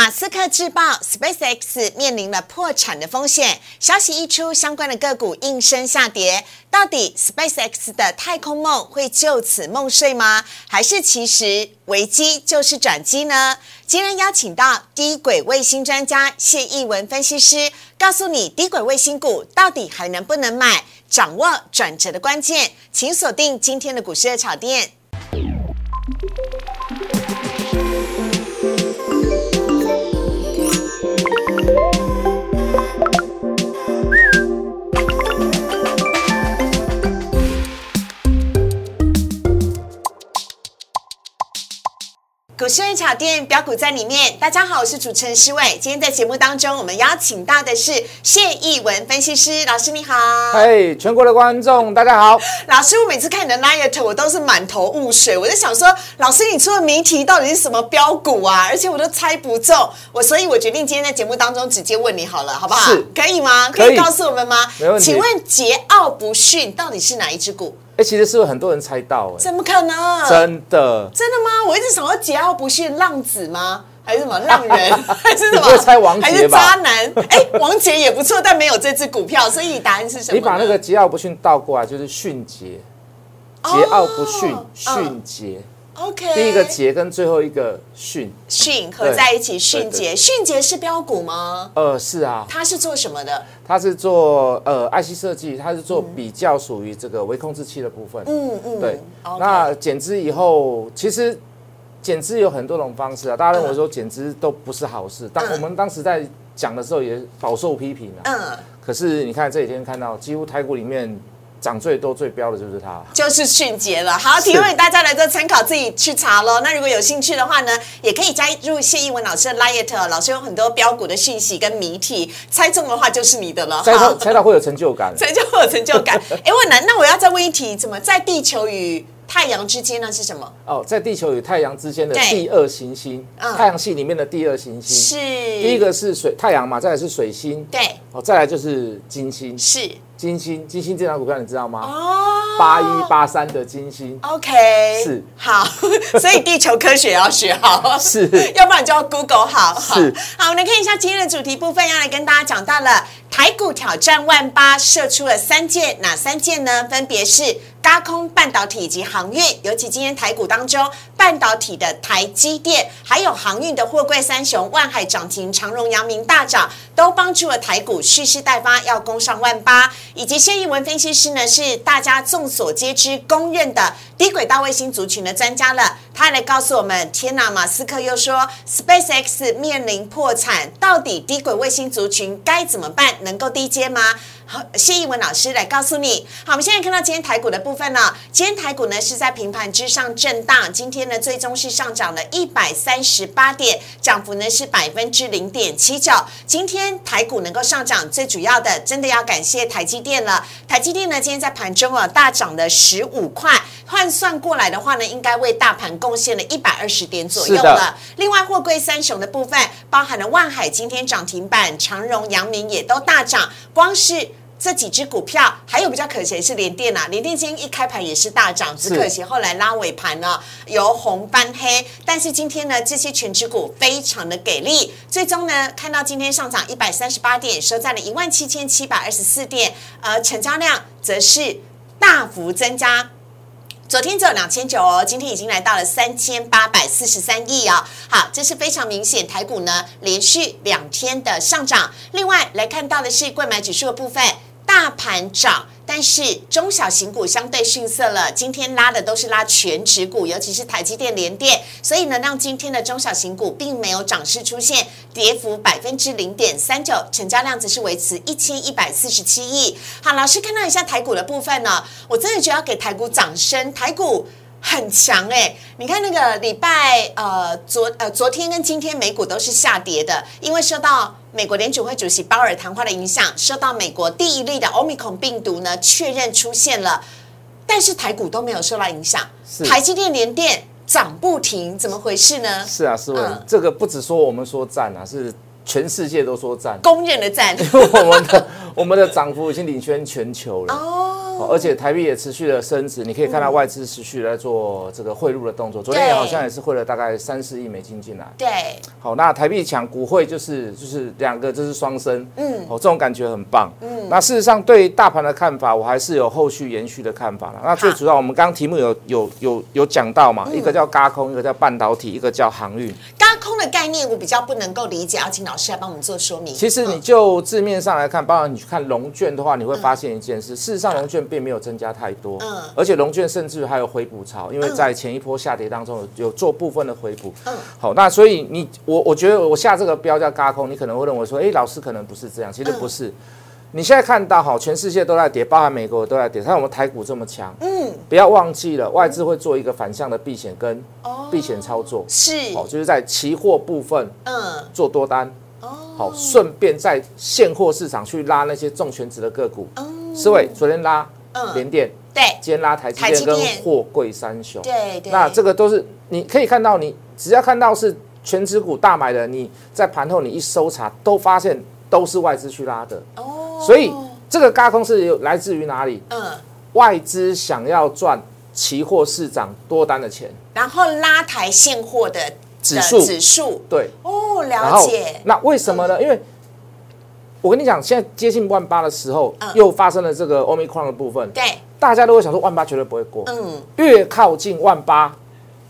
马斯克制报，SpaceX 面临了破产的风险。消息一出，相关的个股应声下跌。到底 SpaceX 的太空梦会就此梦碎吗？还是其实危机就是转机呢？今天邀请到低轨卫星专家谢义文分析师，告诉你低轨卫星股到底还能不能买，掌握转折的关键。请锁定今天的股市热炒店。股市热炒店标股在里面，大家好，我是主持人施伟。今天在节目当中，我们邀请到的是谢义文分析师老师，你好。嘿，全国的观众大家好。老师，我每次看你的 liet，我都是满头雾水。我在想说，老师你出的谜题到底是什么标股啊？而且我都猜不中。我所以，我决定今天在节目当中直接问你好了，好不好？是，可以吗？可以告诉我们吗？没问题请问桀骜不驯到底是哪一只股？哎，其实是有很多人猜到，哎，怎么可能？真的。真的吗？我一直想要桀骜不驯浪子吗？还是什么浪人？还是什么？会猜王杰吧还是渣男？哎，王杰也不错，但没有这只股票，所以答案是什么？你把那个桀骜不驯倒过来，就是迅捷。桀骜不驯，哦迅捷。OK，第一个节跟最后一个迅，迅合在一起，迅对捷，迅捷是标股吗？呃，是啊，它是做什么的？它是做呃 IC 设计，它是做比较属于这个微控制器的部分。嗯嗯，对那减资以后，其实减资有很多种方式啊。大家认为说减资都不是好事，但嗯我们当时在讲的时候也饱受批评啊。嗯，可是你看这几天看到，几乎台股里面涨最多、最标的就是它。就是迅捷了。好，提供给大家来做参考，自己去查喽。那如果有兴趣的话呢，也可以加入谢义文老师的 Liet，老师有很多标股的讯息跟谜题，猜中的话就是你的了。猜到猜到会有成就感。猜就会有成就感。哎，问难，那我要再问一题，怎么在地球与太阳之间呢？是什么？哦，在地球与太阳之间的第二行星，嗯太阳系里面的第二行星。是第一个是水太阳嘛，再来是水星，对，哦，再来就是金星。是金星，金星这张股票你知道吗？哦。八一八三的金星。OK，是好，所以地球科学要学好，是 要不然就要 Google 好。好是好，我们来看一下今天的主题部分，要来跟大家讲到了台股挑战万八，射出了三箭，哪三箭呢？分别是高空半导体以及航运，尤其今天台股当中，半导体的台积电，还有航运的货柜三雄，万海涨停，长荣、阳明大涨，都帮助了台股蓄势待发，要攻上万八。以及谢义文分析师呢，是大家众所皆知、公认的低轨道卫星族群的专家了。他来告诉我们：天呐，马斯克又说 SpaceX 面临破产，到底低轨卫星族群该怎么办？能够低阶吗？好，谢义文老师来告诉你。好，我们现在看到今天台股的部分呢，今天台股呢是在平盘之上震荡，今天呢最终是上涨了一百三十八点，涨幅呢是百分之零点七九。今天台股能够上涨，最主要的真的要感谢台积电了。台积电呢今天在盘中啊大涨了十五块，换算过来的话呢，应该为大盘贡献了一百二十点左右了。另外，货柜三雄的部分，包含了万海今天涨停板，长荣、阳明也都大涨，光是。这几只股票，还有比较可惜的是联电啊，联电今天一开盘也是大涨，只可惜后来拉尾盘呢，由红翻黑。但是今天呢，这些全指股非常的给力，最终呢，看到今天上涨一百三十八点，收在了一万七千七百二十四点，而成交量则是大幅增加。昨天只有两千九哦，今天已经来到了三千八百四十三亿哦。好，这是非常明显，台股呢连续两天的上涨。另外来看到的是贵买指数的部分，大盘涨。但是中小型股相对逊色了，今天拉的都是拉全指股，尤其是台积电、联电，所以呢，让今天的中小型股并没有涨势出现，跌幅百分之零点三九，成交量则是维持一千一百四十七亿。好，老师看到一下台股的部分呢，我真的觉得要给台股掌声，台股。很强哎、你看那个礼拜呃昨呃昨天跟今天美股都是下跌的，因为受到美国联储会主席鲍尔谈话的影响，受到美国第一例的欧米孔病毒呢确认出现了，但是台股都没有受到影响，是台积电、联电涨不停，怎么回事呢？是啊，是嗯啊，这个不只说我们说赞啊，是全世界都说赞。公认的赞 我们的我们的涨幅已经领先全球了。而且台币也持续的升值，你可以看到外资持续地在做这个汇入的动作，昨天也好像也是汇了大概三四亿美金进来。对，好，那台币强，股汇就是就是两个就是双升，嗯哦，这种感觉很棒。嗯，那事实上对大盘的看法，我还是有后续延续的看法了。那最主要，我们刚刚题目有有有有讲到嘛，一个叫嘎空，一个叫半导体，一个叫航运。高空的概念我比较不能够理解，要请老师来帮我们做说明。其实你就字面上来看，包括你去看龙卷的话，你会发现一件事，事实上龙卷并没有增加太多，嗯。而且龙卷甚至还有回补潮，因为在前一波下跌当中有有做部分的回补。嗯。好，那所以你我我觉得我下这个标叫嘎空，你可能会认为说，哎，老师可能不是这样，其实不是。你现在看到哈，全世界都在跌，包含美国都在跌，看我们台股这么强，嗯，不要忘记了，外资会做一个反向的避险跟哦。避险操作，是，哦，就是在期货部分嗯，做多单，哦，好，顺便在现货市场去拉那些重权值的个股。思伟昨天拉嗯联电，对，今天拉台积电跟货柜三雄。对对，那这个都是你可以看到，你只要看到是全指股大买的，你在盘后你一搜查，都发现都是外资去拉的。哦，所以这个嘎空是有来自于哪里？嗯，外资想要赚期货市场多单的钱，然后拉抬现货的的指数指数，对。哦，了解，那为什么呢？因为我跟你讲，现在接近万八的时候，嗯又发生了这个 omicron 的部分，对，大家都会想说万八绝对不会过。嗯越靠近万八，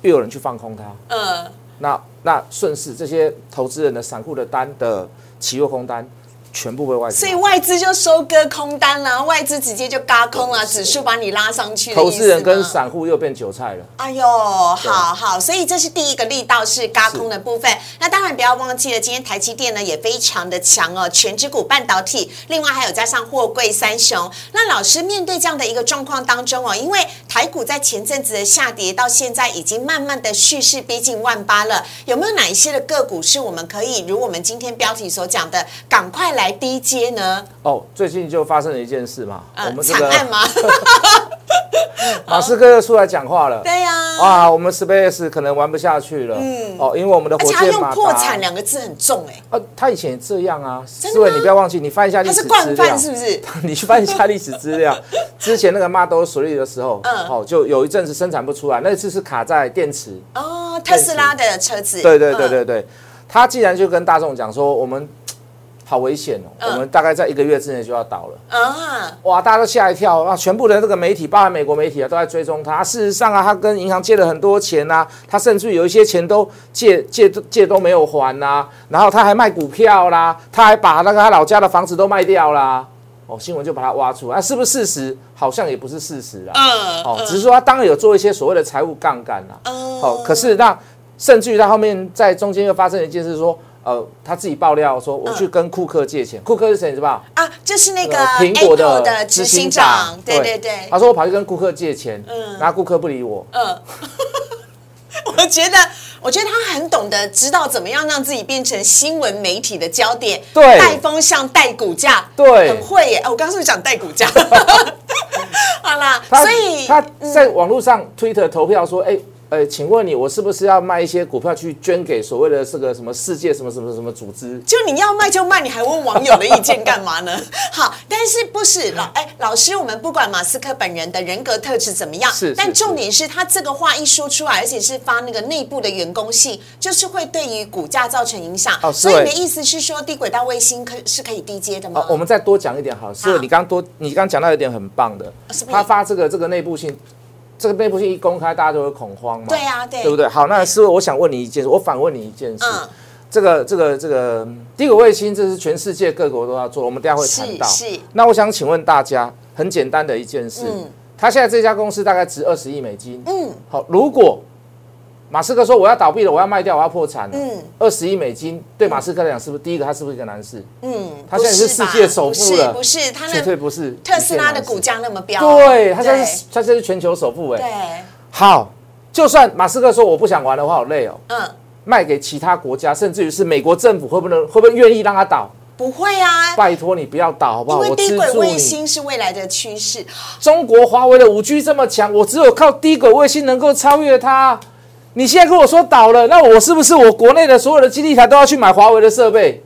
越有人去放空它。嗯，那那顺势这些投资人的散户的单的期货空单，全部被外资所以。外资就收割空单了，外资直接就嘎空了，指数把你拉上去的投资人跟散户又变韭菜了。哎呦，好好，所以这是第一个力道是嘎空的部分。那当然不要忘记了，今天台积电呢也非常的强哦，全指股半导体，另外还有加上货柜三雄。那老师面对这样的一个状况当中哦，因为台股在前阵子的下跌到现在已经慢慢的蓄势逼近万八了，有没有哪一些的个股是我们可以如我们今天标题所讲的，赶快来低阶呢？哦，最近就发生了一件事嘛，我呃，们这个惨案吗？马斯克又出来讲话了。对呀、哇，我们 Space 可能玩不下去了。嗯，哦，因为我们的而且用破产两个字很重哎、啊，他以前也这样啊。真的思维，你不要忘记，你翻一下历史资料。是惯犯是不是？你去翻一下历史资料，之前那个 Model 3的时候，嗯哦，就有一阵子生产不出来，那次是卡在电池。哦，特斯拉的车子，对对对嗯对对，他既然就跟大众讲说，我们好危险哦，嗯我们大概在一个月之内就要倒了。啊，哇，大家都吓一跳啊！全部的这个媒体，包含美国媒体啊，都在追踪他。事实上啊，他跟银行借了很多钱呐、他甚至有一些钱都借借借都没有还呐、然后他还卖股票啦，他还把那个他老家的房子都卖掉啦。哦，新闻就把他挖出来，啊，是不是事实？好像也不是事实啦。嗯，哦，只是说他当然有做一些所谓的财务杠杆啦。嗯哦，可是那甚至于他后面在中间又发生了一件事，说，呃，他自己爆料说，我去跟库克借钱，库克是谁？你知道吧？啊，就是那个苹果的的执行长，对对对，他说我跑去跟顾客借钱，嗯然后顾客不理我，嗯，我觉得，我觉得他很懂得知道怎么样让自己变成新闻媒体的焦点，对带风向、带股价，对很会耶。哎我刚刚是不是讲带股价？好啦，所以他在网络上 Twitter 投票说，哎。呃，请问你，我是不是要卖一些股票去捐给所谓的这个什么世界什么什么什么组织？就你要卖就卖，你还问网友的意见干嘛呢？好，但是不是老哎，老师，我们不管马斯克本人的人格特质怎么样，是是但重点是他这个话一说出来，而且是发那个内部的员工信，就是会对于股价造成影响。哦所以你的意思是说，低轨道卫星可是可以低接的吗？哦，我们再多讲一点好，是好你刚多，你刚讲到一点很棒的他发这个这个内部信，这个内部信一公开，大家都会恐慌嘛，对啊对。对不对？好，那是我想问你一件事，我反问你一件事，嗯。这个这个这个低轨卫星，这是全世界各国都要做，我们等一下会谈到。是是。那我想请问大家，很简单的一件事，嗯。他现在这家公司大概值二十亿美金。嗯。好，如果马斯克说我要倒闭了，我要卖掉，我要破产了，嗯二十亿美金对马斯克来讲是不是第一个？他是不是一个男士？嗯，他现在是世界首富了不是不是，他绝对不是特斯拉的股价那么飙，对，他现在是他现在是全球首富哎。对，好，就算马斯克说我不想玩了，我，好累哦，嗯，卖给其他国家，甚至于是美国政府会不能会不会愿意让他倒？不会啊，拜托你不要倒好不好？因为低轨卫。星是未来的趋势。中国华为的五 G 这么强，我只有靠低轨卫星能够超越它。你现在跟我说倒了，那我是不是我国内的所有的基地台都要去买华为的设备？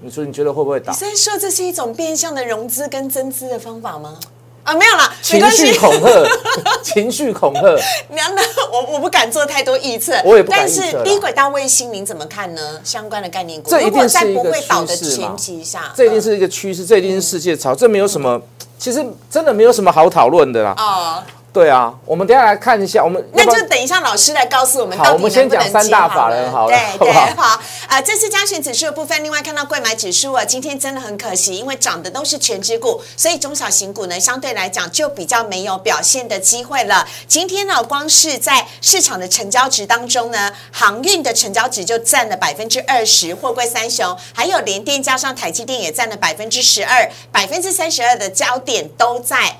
你说你觉得会不会倒你？在说这是一种变相的融资跟增资的方法吗？啊，没有啦，没情绪。恐吓，情绪恐吓。那那我我不敢做太多预测，我也不敢但是低轨道卫星您怎么看呢？相关的概念股，这一如果在定是一个不会倒的趋势嘛前提下，这一定嗯是一个趋势，这一定是世界潮，这没有什么，其实真的没有什么好讨论的啦。哦。对啊，我们等一下来看一下，我们那就等一下老师来告诉我们好到底能不能我们先讲三大法人好了对对好不好好。呃，这次加权指数的部分，另外看到贵买指数啊，今天真的很可惜，因为涨的都是全指股，所以中小型股呢相对来讲就比较没有表现的机会了。今天呢，光是在市场的成交值当中呢，航运的成交值就占了百分之二十，货柜三雄还有联电加上台积电也占了百分之十二，百分之三十二的焦点都在。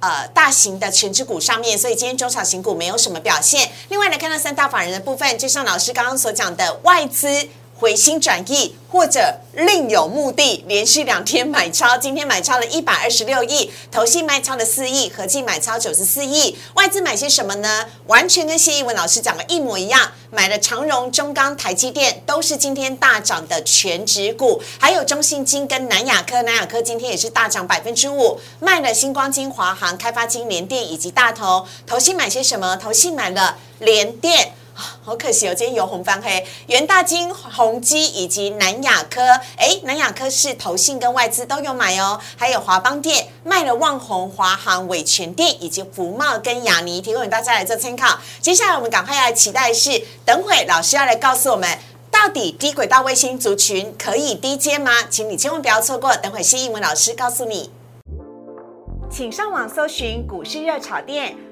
呃大型的全指股上面，所以今天中小型股没有什么表现。另外呢，看到三大法人的部分，就像老师刚刚所讲的，外资回心转意或者另有目的，连续两天买超，今天买超了一百二十六亿，投信卖超了四亿，合计买超九十四亿。外资买些什么呢？完全跟谢逸文老师讲的一模一样，买了长荣、中钢、台积电，都是今天大涨的全指股，还有中信金跟南亚科，南亚科今天也是大涨百分之五，卖了星光金、华航、开发金、联电以及大同。投信买些什么？投信买了联电。好可惜哦，今天由红翻黑，元大金、宏基以及南亚科，哎，南亚科是投信跟外资都有买哦，还有华邦电卖了旺宏、华航、伟全电以及福茂跟雅尼，提供给大家来做参考。接下来我们赶快要来期待的是，等会老师要来告诉我们。到底低轨道卫星族群可以低阶吗？请你千万不要错过，等会谢英文老师告诉你。请上网搜寻股市热炒店，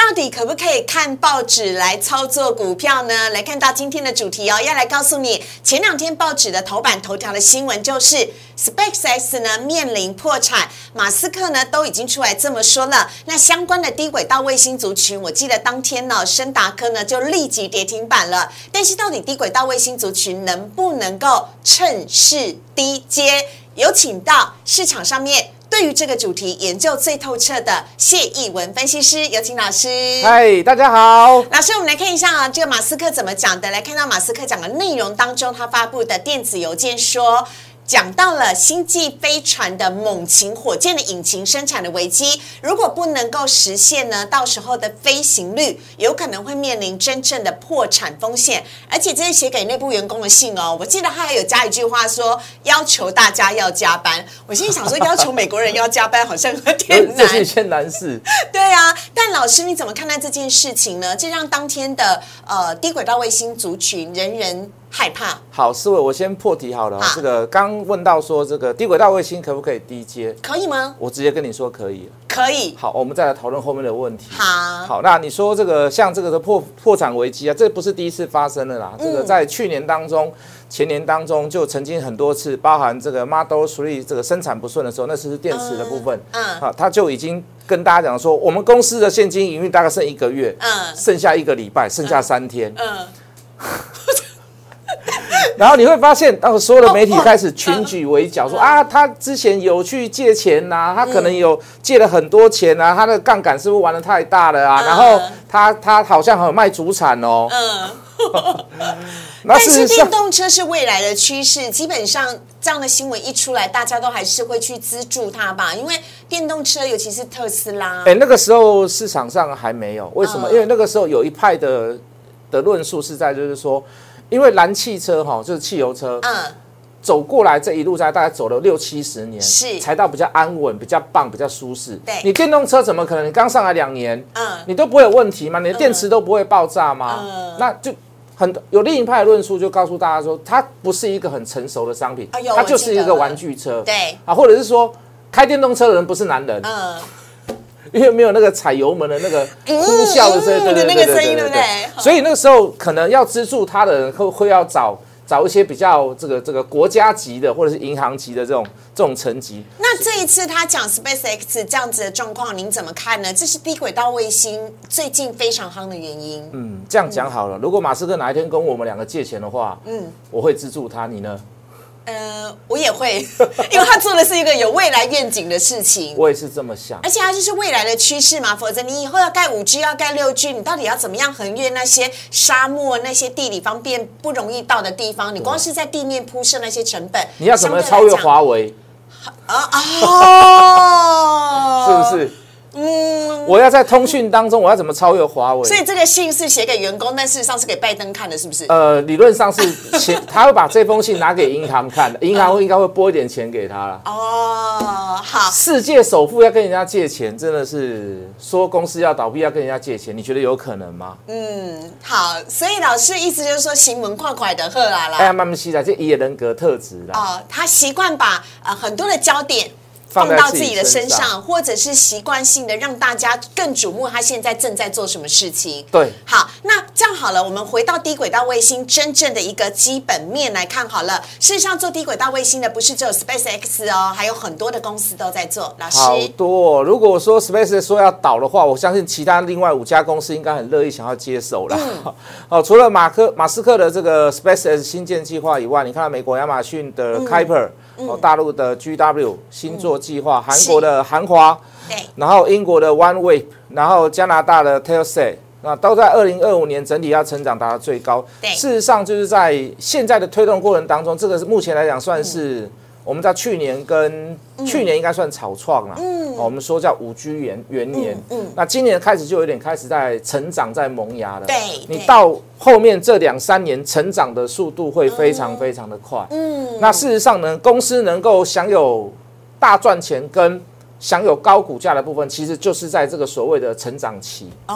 到底可不可以看报纸来操作股票呢？来看到今天的主题哦，要来告诉你，前两天报纸的头版头条的新闻就是 SpaceX 呢面临破产，马斯克呢都已经出来这么说了。那相关的低轨道卫星族群，我记得当天呢，深达科呢就立即跌停板了。但是到底低轨道卫星族群能不能够趁势低接？有请到市场上面。对于这个主题研究最透彻的谢逸文分析师，有请老师。嗨，大家好。老师，我们来看一下啊，这个马斯克怎么讲的？来看到马斯克讲的内容当中，他发布的电子邮件说。讲到了星际飞船的猛禽火箭的引擎生产的危机，如果不能够实现呢，到时候的飞行率有可能会面临真正的破产风险。而且这是写给内部员工的信哦，我记得他还有加一句话说，要求大家要加班。我心里想说，要求美国人要加班好像有点 难。这是一件难事。对啊，但老师你怎么看待这件事情呢？这让当天的呃低轨道卫星族群人人害怕。好，思维，我先破题好了这个刚问到说，这个低轨道卫星可不可以低阶？可以吗？我直接跟你说可以。可以。好，我们再来讨论后面的问题。好，好，那你说这个像这个的破破产危机啊，这不是第一次发生了啦。这个在去年当中、前年当中就曾经很多次，包含这个 Model Three 这个生产不顺的时候，那是电池的部分，嗯啊，他就已经跟大家讲说，我们公司的现金营运大概剩一个月，嗯剩下一个礼拜，剩下三天，嗯，然后你会发现，到所有的媒体开始群举围剿，说啊，他之前有去借钱呐、他可能有借了很多钱啊，他的杠杆是不是玩的太大了啊？嗯然后他他好像还有卖主产哦。嗯。但是电，动车是未来的趋势，基本上这样的新闻一出来，大家都还是会去资助它吧，因为电动车，尤其是特斯拉，哎，那个时候市场上还没有，为什么？嗯因为那个时候有一派的的论述是在就是说，因为燃汽车哈，就是汽油车，嗯，走过来这一路上大概走了六七十年，是才到比较安稳、比较棒、比较舒适。对你电动车怎么可能？你刚上来两年，嗯你都不会有问题吗？你的电池都不会爆炸吗？嗯那就很有另一派的论述就告诉大家说，它不是一个很成熟的商品，它就是一个玩具车。对，啊，或者是说开电动车的人不是男人，嗯，因为没有那个踩油门的那个呼啸的声音，对对对对不对对对对。所以那个时候可能要资助他的人会会要找找一些比较这个这个国家级的或者是银行级的这种这种层级。那这一次他讲 SpaceX 这样子的状况，您怎么看呢？这是低轨道卫星最近非常夯的原因。嗯，这样讲好了，如果马斯克哪一天跟我们两个借钱的话，嗯，我会资助他，你呢？呃，我也会，因为他做的是一个有未来愿景的事情。我也是这么想。而且它就是未来的趋势嘛，否则你以后要盖五 G，要盖六 G，你到底要怎么样横越那些沙漠、那些地理方便不容易到的地方？你光是在地面铺设那些成本，你要怎么超越华为？啊哦，是不是？嗯，我要在通讯当中，我要怎么超越华为？所以这个信是写给员工，但事实上是给拜登看的，是不是？呃，理论上是钱，他会把这封信拿给银行看的，银行应该会拨一点钱给他了。哦，好。世界首富要跟人家借钱，真的是说公司要倒闭要跟人家借钱，你觉得有可能吗？嗯，好。所以老师意思就是说，行文快快的喝啦啦。哎呀，慢慢吸啦，这也人格特质啦。哦，他习惯把呃很多的焦点。放到自己的身上，或者是习惯性的让大家更瞩目他现在正在做什么事情。对，好，那这样好了，我们回到低轨道卫星真正的一个基本面来看好了。事实上，做低轨道卫星的不是只有 Space X 哦，还有很多的公司都在做。老师，好多。如果说 SpaceX 说要倒的话，我相信其他另外五家公司应该很乐意想要接手了。哦，除了马克马斯克的这个 Space X 新建计划以外，你看到美国亚马逊的 Kuiper。哦，大陆的 GW 星座计划，韩国的韩华，对，然后英国的 OneWeb，然后加拿大的 Telsey，那都在二零二五年整体要成长达到最高。对，事实上就是在现在的推动过程当中，这个是目前来讲算是。我们在去年跟去年应该算草创了，嗯，我们说叫五 G 元元年，嗯，那今年开始就有点开始在成长，在萌芽了。对，你到后面这两三年成长的速度会非常非常的快，嗯，那事实上呢，公司能够享有大赚钱跟享有高股价的部分，其实就是在这个所谓的成长期。哦，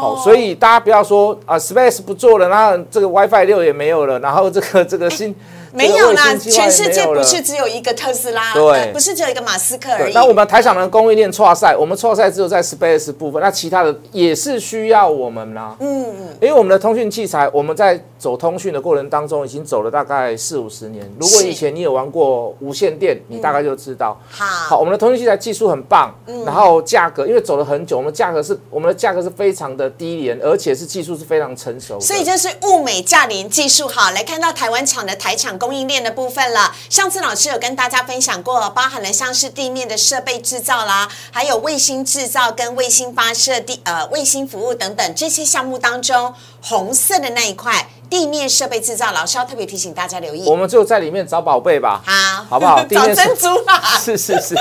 好，所以大家不要说啊，Space 不做了，然后这个 WiFi 六也没有了，然后这个这个新。没有啦，全世界不是只有一个特斯拉，对，不是只有一个马斯克而已。那我们台厂的供应链错赛，我们错赛只有在 Space 部分，那其他的也是需要我们啦。嗯嗯，因为我们的通讯器材，我们在走通讯的过程当中，已经走了大概四五十年。如果以前你有玩过无线电，你大概就知道。好，好，我们的通讯器材技术很棒，然后价格，因为走了很久，我们价格是我们的价格是非常的低廉，而且是技术是非常成熟。所以这是物美价廉技术好，来看到台湾厂的台厂供应链的部分。了，上次老师有跟大家分享过，包含了像是地面的设备制造啦，还有卫星制造跟卫星发射地呃卫星服务等等这些项目当中，红色的那一块。地面设备制造，老师要特别提醒大家留意。我们就在里面找宝贝吧，好，好不好？找珍珠吧。是是是，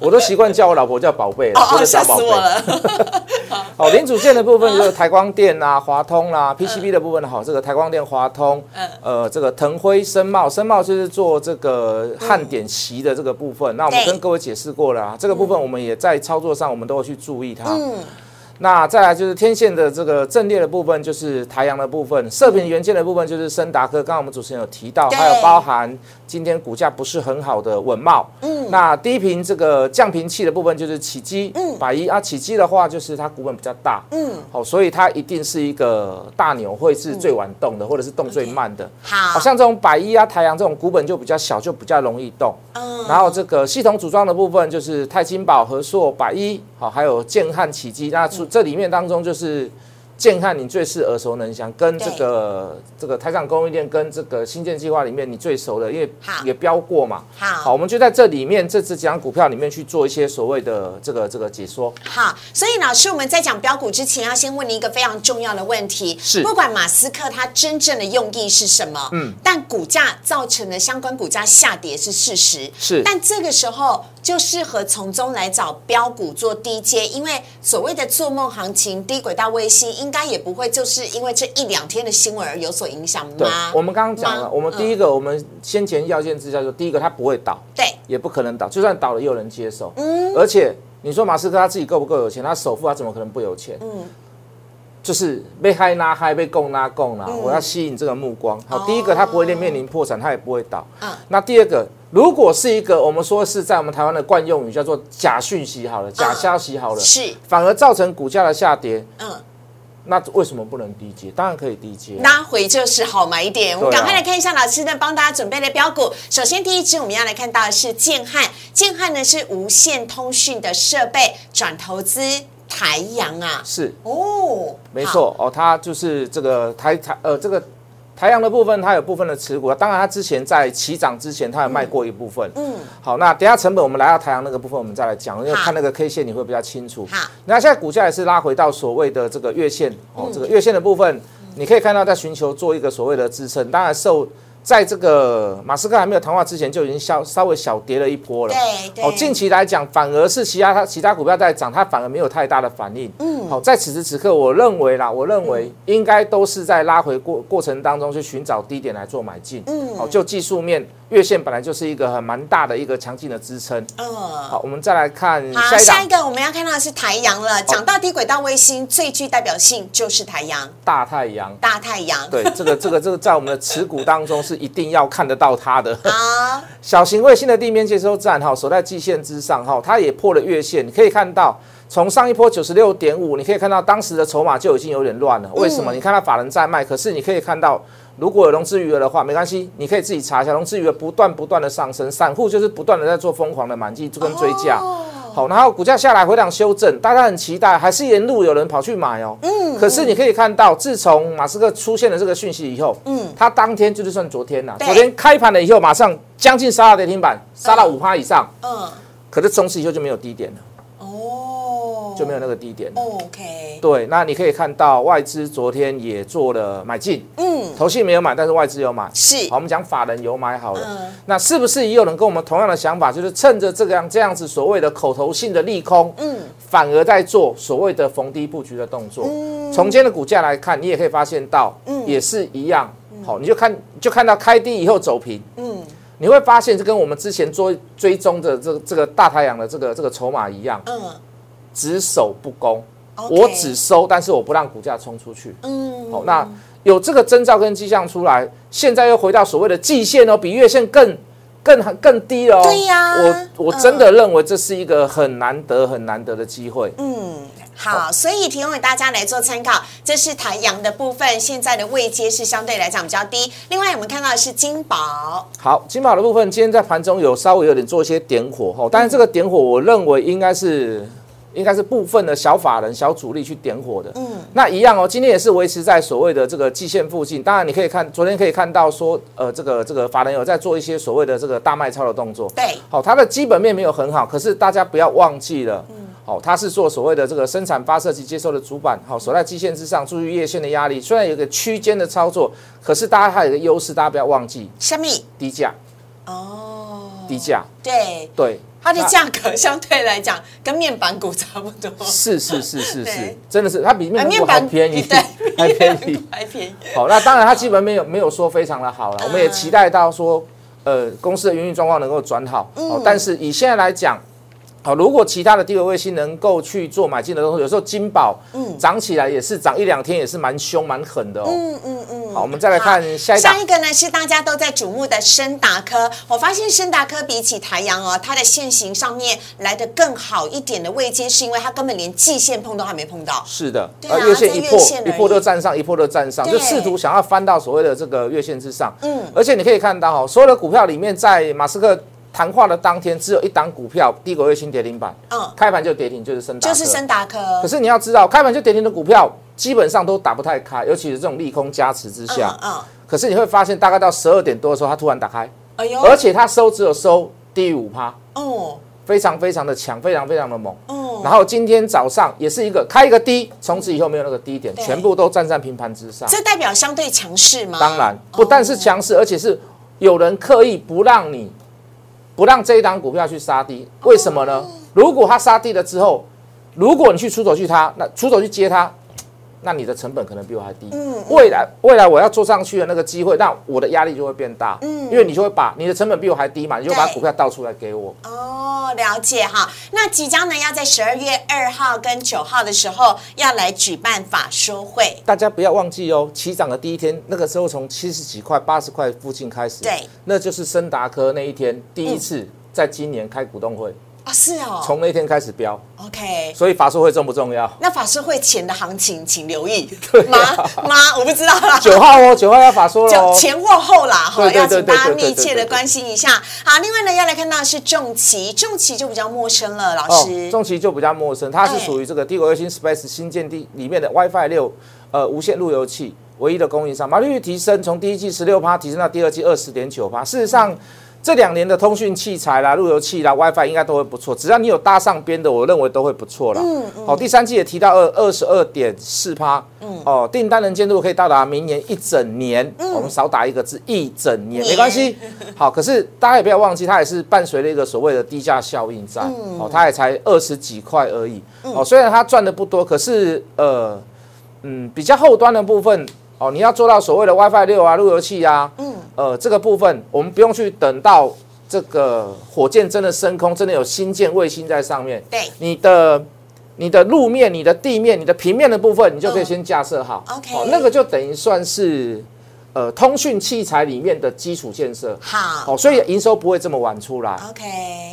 我都习惯叫我老婆叫宝贝了，哦，吓死我了。好，零组件的部分就是台光电啊、华通啦，PCB 的部分好，这个台光电、华通，呃，这个腾辉、深茂，深茂就是做这个焊点席的这个部分。那我们跟各位解释过了，这个部分我们也在操作上，我们都会去注意它。那再来就是天线的这个阵列的部分，就是台阳的部分；射频元件的部分就是森达科。刚刚我们主持人有提到，还有包含今天股价不是很好的稳茂。嗯，那低频这个降频器的部分就是起基。嗯，百一啊，起基的话就是它股本比较大。嗯，好，所以它一定是一个大牛，会是最晚动的，或者是动最慢的。好，像这种百一啊、台阳这种股本就比较小，就比较容易动。嗯，然后这个系统组装的部分就是泰金宝、和硕、百一，好，还有建汉起基。那出这里面当中就是。建汉，你最是耳熟能详，跟这个这个台厂供应链跟这个新建计划里面你最熟的，因为也标过嘛。好，我们就在这里面这只几张股票里面去做一些所谓的这个这个解说。好，所以老师，我们在讲标股之前，要先问你一个非常重要的问题：是不管马斯克他真正的用意是什么，嗯，但股价造成的相关股价下跌是事实。是，但这个时候就适合从中来找标股做低阶，因为所谓的做梦行情、低轨道卫星，应该也不会就是因为这一两天的新闻而有所影响吗？我们刚刚讲了，我们第一个，我们先前要件之下说，第一个它不会倒，对，也不可能倒，就算倒了也有人接受。嗯，而且你说马斯克他自己够不够有钱？他首富他怎么可能不有钱？嗯，就是被嗨拉嗨，被供拉供啦。我要吸引这个目光。好，第一个他不会面临破产，他也不会倒。嗯，那第二个，如果是一个我们说是在我们台湾的惯用语叫做假讯息好了，假消息好了，是反而造成股价的下跌。嗯。那为什么不能低接？当然可以低接，拉回就是好买点。我们赶快来看一下老师呢帮大家准备的标股。首先第一支我们要来看到的是建汉，建汉呢是无线通讯的设备转投资台阳啊，是哦，没错哦，它就是这个台台呃这个台阳的部分，它有部分的持股，当然它之前在起涨之前，它有卖过一部分。嗯，好，那等下成本我们来到台阳那个部分，我们再来讲，因为看那个 K 线你会比较清楚。好，那现在股价也是拉回到所谓的这个月线哦，这个月线的部分，你可以看到在寻求做一个所谓的支撑，当然受。在这个马斯克还没有谈话之前，就已经稍稍微小跌了一波了。对对哦，近期来讲，反而是其他它其他股票在涨，它反而没有太大的反应。嗯，好，在此时此刻，我认为啦，我认为应该都是在拉回过过程当中去寻找低点来做买进。嗯，好，就技术面，月线本来就是一个很蛮大的一个强劲的支撑。嗯。好，我们再来看好，下一档下一个我们要看到的是台阳了。讲到低轨道卫星，最具代表性就是台阳、大太阳。大太阳。对，这个这个这个在我们的持股当中是一定要看得到它的。好，小型卫星的地面接收站哈，守在季线之上哈，它也破了月线。你可以看到，从上一波九十六点五，你可以看到当时的筹码就已经有点乱了。为什么？你看到法人在卖，可是你可以看到，如果有融资余额的话，没关系，你可以自己查一下，融资余额不断不断的上升，散户就是不断的在做疯狂的满进跟追价。好，然后股价下来回档修正，大家很期待，还是沿路有人跑去买哦。嗯。可是你可以看到，自从马斯克出现了这个讯息以后，嗯，他当天就是算昨天呐、对昨天开盘了以后，马上将近杀到跌停板，杀到五趴以上。嗯，可是从此以后就没有低点了，哦，就没有那个低点了。OK，对，那你可以看到外资昨天也做了买进，嗯，投信没有买，但是外资有买。是。好，我们讲法人有买好了，嗯。那是不是也有人跟我们同样的想法，就是趁着这个样这样子所谓的口头性的利空，嗯，反而在做所谓的逢低布局的动作。嗯。从今天的股价来看，你也可以发现到，嗯。也是一样。好，你就看就看到开低以后走平，嗯，你会发现这跟我们之前追追踪的这个这个大太阳的这个这个筹码一样，嗯只守不攻。我只收，但是我不让股价冲出去。嗯，好，那有这个征兆跟迹象出来，现在又回到所谓的季线哦，比月线更更更低了哦。对呀我我真的认为这是一个很难得很难得的机会。嗯，好，所以提供给大家来做参考。这是台阳的部分，现在的位阶是相对来讲比较低。另外，我们看到的是金宝，好，金宝的部分今天在盘中有稍微有点做一些点火哈，但是这个点火我认为应该是。应该是部分的小法人、小主力去点火的，嗯，那一样哦。今天也是维持在所谓的这个季线附近。当然，你可以看昨天可以看到说，呃，这个这个法人有在做一些所谓的这个大卖超的动作，对，好，它的基本面没有很好，可是大家不要忘记了，好，它是做所谓的这个生产发射及接收的主板，好，守在基线之上，注意月线的压力。虽然有一个区间的操作，可是大家还有一个优势，大家不要忘记虾米低价，哦，低价，对，对，它的价格相对来讲跟面板股差不多，是是是是是，真的是它比面呃板股还便宜，对，还便宜。还便宜，好，那当然它基本没有没有说非常的好了，我们也期待到说，呃，公司的营运状况能够转好。哦，但是以现在来讲。好，如果其他的低位卫星能够去做买进的动作，有时候金宝涨起来也是涨一两天，也是蛮凶蛮狠的哦。嗯嗯嗯。好，我们再来看下一档下。一个呢是大家都在瞩目的深达科，我发现深达科比起台阳哦，它的线型上面来的更好一点的位阶，是因为它根本连季线碰都还没碰到。是的，对啊月线一破一破就站上，一破就站上，就试图想要翻到所谓的这个月线之上。嗯而且你可以看到哈，所有的股票里面，在马斯克谈话的当天，只有一档股票低轨卫星跌停板，嗯，开盘就跌停，就是升达科。就是升达科。可是你要知道，开盘就跌停的股票基本上都打不太开，尤其是这种利空加持之下。嗯嗯，可是你会发现，大概到十二点多的时候，它突然打开，哎呦，而且它收只有收低于五趴，哦非常非常的强，非常非常的猛。哦，然后今天早上也是一个开一个低，从此以后没有那个低点，全部都站在平盘之上。这代表相对强势吗？当然，不但是强势，而且是有人刻意不让你不让这一档股票去杀低，为什么呢？如果它杀低了之后，如果你去出手去它，那出手去接它，那你的成本可能比我还低。嗯未来未来我要做上去的那个机会，那我的压力就会变大。因为你就会把你的成本比我还低嘛，你就把股票倒出来给我。哦，了解哈。那即将呢要在十二月二号跟九号的时候要来举办法说会，大家不要忘记哦，起涨的第一天，那个时候从七十几块、八十块附近开始，对，那就是森达科那一天第一次在今年开股东会，哦，是哦从那天开始飙，，OK。所以法术会重不重要？那法术会前的行情，请留意。对妈啊妈，我不知道啦。九号哦，九号要法术了就哦。前或后啦，哈，要请大家密切的关心一下。好，另外呢，要来看到的是重旗，重旗就比较陌生了，老哦师。，重旗就比较陌生，它是哎属于这个帝国卫星 Space 新建地里面的 WiFi 六呃无线路由器。唯一的供应商，毛利率提升，从第一季十六趴提升到第二季二十点九趴。事实上，这两年的通讯器材啦、路由器啦、WiFi 应该都会不错，只要你有搭上边的，我认为都会不错啦。嗯嗯。好，第三季也提到二二十二点四趴。嗯。哦，订单能见度可以到达明年一整年。嗯。我们少打一个字，一整年没关系。好，可是大家也不要忘记，它也是伴随了一个所谓的低价效应在。嗯。哦，它也才二十几块而已。嗯。哦，虽然它赚的不多，可是呃。嗯，比较后端的部分哦，你要做到所谓的 WiFi 六啊，路由器啊，嗯，呃，这个部分我们不用去等到这个火箭真的升空，真的有新建卫星在上面，对，你的你的路面、你的地面、你的平面的部分，你就可以先架设好，OK，那个就等于算是。呃，通讯器材里面的基础建设好，哦，所以营收不会这么晚出来。OK，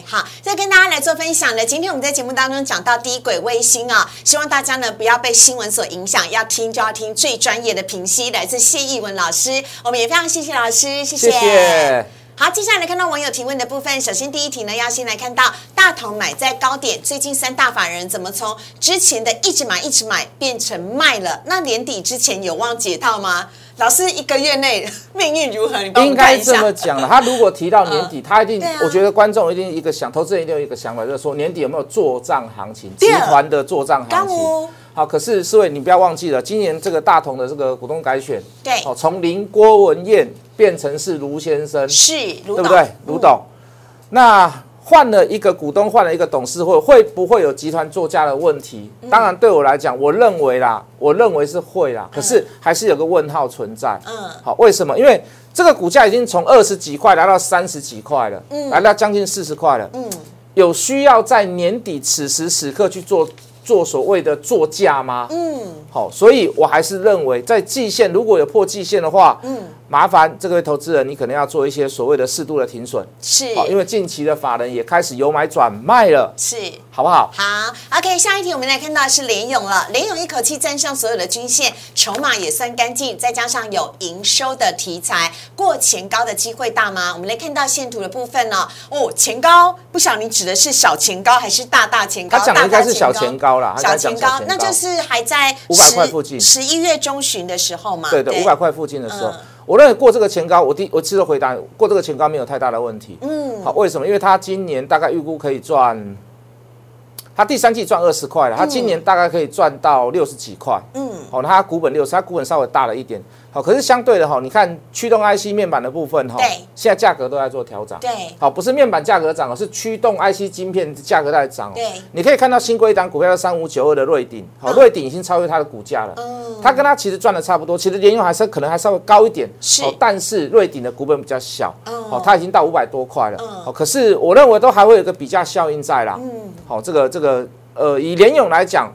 好，再跟大家来做分享呢。今天我们在节目当中讲到低轨卫星啊，希望大家呢不要被新闻所影响，要听就要听最专业的评析，来自谢义文老师。我们也非常谢谢老师，谢谢。好，接下来看到网友提问的部分。首先第一题呢，要先来看到大同买在高点，最近三大法人怎么从之前的一直买一直买变成卖了？那年底之前有望解套吗？老师一个月内命运如何？你帮应该这么讲了。他如果提到年底，他一定，我觉得观众一定一个想，投资人一定有一个想法，就是说年底有没有做账行情？集团的做账行情。好，可是四位你不要忘记了，今年这个大同的这个股东改选，对，哦，从林郭文燕变成是卢先生，是，对不对？卢董，那。换了一个股东，换了一个董事会，会不会有集团作价的问题？当然，对我来讲，我认为啦，我认为是会啦。可是还是有个问号存在。嗯，好，为什么？因为这个股价已经从二十几块来到三十几块了，嗯，来到将近四十块了。嗯，有需要在年底此时此刻去做做所谓的作价吗？嗯，好，所以我还是认为在季线如果有破季线的话，嗯。麻烦这位投资人，你可能要做一些所谓的适度的停损，是，因为近期的法人也开始由买转卖了，是，好不好？好，OK，下一题我们来看到是联勇了，联勇一口气站上所有的均线，筹码也算干净，再加上有营收的题材，过前高的机会大吗？我们来看到线图的部分呢，哦，前高，不晓得你指的是小前高还是大大前高？他讲的应该是小前高啦，小前高，那就是还在五百块附近，十一月中旬的时候嘛，对对，五百块附近的时候。我认为过这个前高，我第我其实回答过这个前高没有太大的问题。嗯，好，为什么？因为他今年大概预估可以赚，它第三季赚二十块了，它今年大概可以赚到六十几块。嗯，好，那它股本六十，它股本稍微大了一点。好，可是相对的哈，你看驱动 IC 面板的部分哈，对，现在价格都在做调整。对，好，不是面板价格涨而是驱动 IC 晶片价格在涨。对，你可以看到新规档股票三五九二的瑞鼎，好，瑞鼎已经超越它的股价了。嗯，它跟它其实赚的差不多，其实联用还是可能还稍微高一点。是，但是瑞鼎的股本比较小。嗯，好，它已经到五百多块了。嗯，好，可是我认为都还会有个比价效应在啦。嗯，好，这个这个呃，以联用来讲。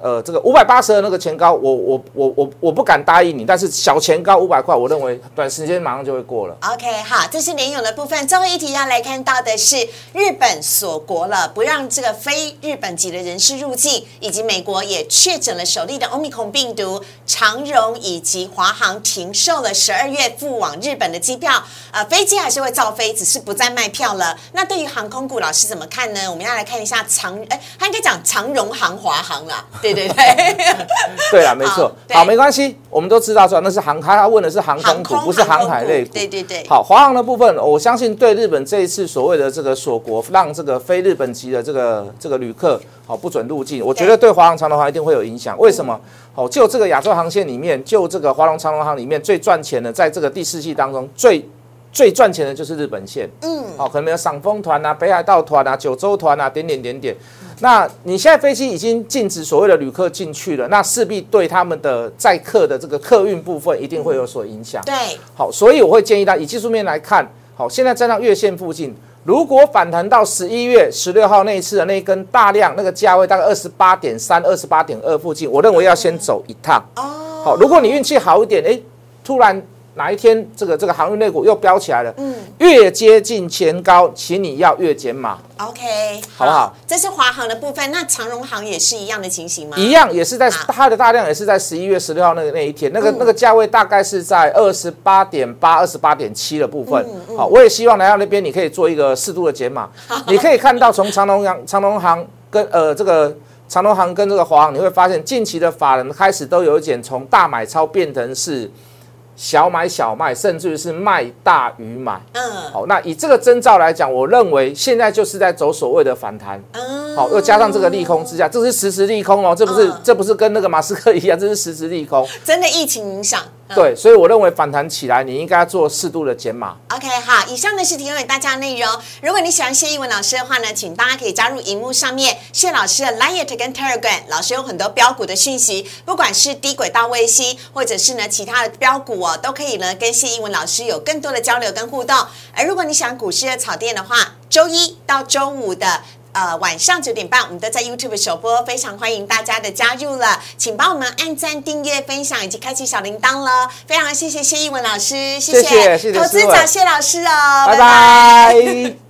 呃，这个五百八十的那个前高，我我我我我不敢答应你，但是小前高五百块，我认为短时间马上就会过了。OK，好，这是联勇的部分。最后一题要来看到的是日本锁国了，不让这个非日本籍的人士入境，以及美国也确诊了首例的欧米孔病毒，长荣以及华航停售了十二月赴往日本的机票，呃，飞机还是会造飞，只是不再卖票了。那对于航空股，老师怎么看呢？我们要来看一下长，哎，他应该讲长荣航、华航了。对对，对 对啦，没错，好，没关系，我们都知道说那是航，他问的是航空股，不是航海类股。对对对，好，华航的部分，我相信对日本这一次所谓的这个锁国，让这个非日本籍的这个这个旅客好不准入境，我觉得对华航、长龙航一定会有影响。为什么？哦，就这个亚洲航线里面，就这个华龙、长龙航里面最赚钱的，在这个第四季当中最。最赚钱的就是日本线，嗯，好，可能有赏枫团啊、北海道团啊、九州团啊，点点点点。那你现在飞机已经禁止所谓的旅客进去了，那势必对他们的载客的这个客运部分一定会有所影响。对，好，所以我会建议他以技术面来看，好，现在站到月线附近，如果反弹到十一月十六号那一次的那一根大量那个价位大概二十八点三、二十八点二附近，我认为要先走一趟。哦，好，如果你运气好一点，哎，突然。哪一天这个这个航运类股又飙起来了？嗯，越接近前高，请你要越减码。OK，好不好？这是华航的部分，那长荣航也是一样的情形吗？一样，也是在它的大量也是在十一月十六号那个那一天，那个那个价位大概是在二十八点八、二十八点七的部分。好，我也希望来到那边你可以做一个适度的减码。你可以看到从长荣航、长荣航跟呃这个。长隆行跟这个华航，你会发现近期的法人开始都有一点从大买超变成是小买小卖，甚至于是卖大于买。嗯好，那以这个征兆来讲，我认为现在就是在走所谓的反弹。嗯，好，又加上这个利空之下，这是实时利空哦，这不是、嗯这不是跟那个马斯克一样，这是实时利空。真的疫情影响。嗯对，所以我认为反弹起来，你应该做适度的减码。OK，好，以上呢是提供给大家的内容。如果你喜欢谢英文老师的话呢，请大家可以加入荧幕上面谢老师的 Liet 跟 Telegram，老师有很多标股的讯息，不管是低轨道卫星，或者是呢其他的标股哦，都可以呢跟谢英文老师有更多的交流跟互动。而如果你想股市的草甸的话，周一到周五的。呃，晚上九点半，我们都在 YouTube 首播，非常欢迎大家的加入了，请帮我们按赞、订阅、分享以及开启小铃铛了。非常谢谢谢一文老师，谢谢。谢谢谢投资长谢老师哦，拜拜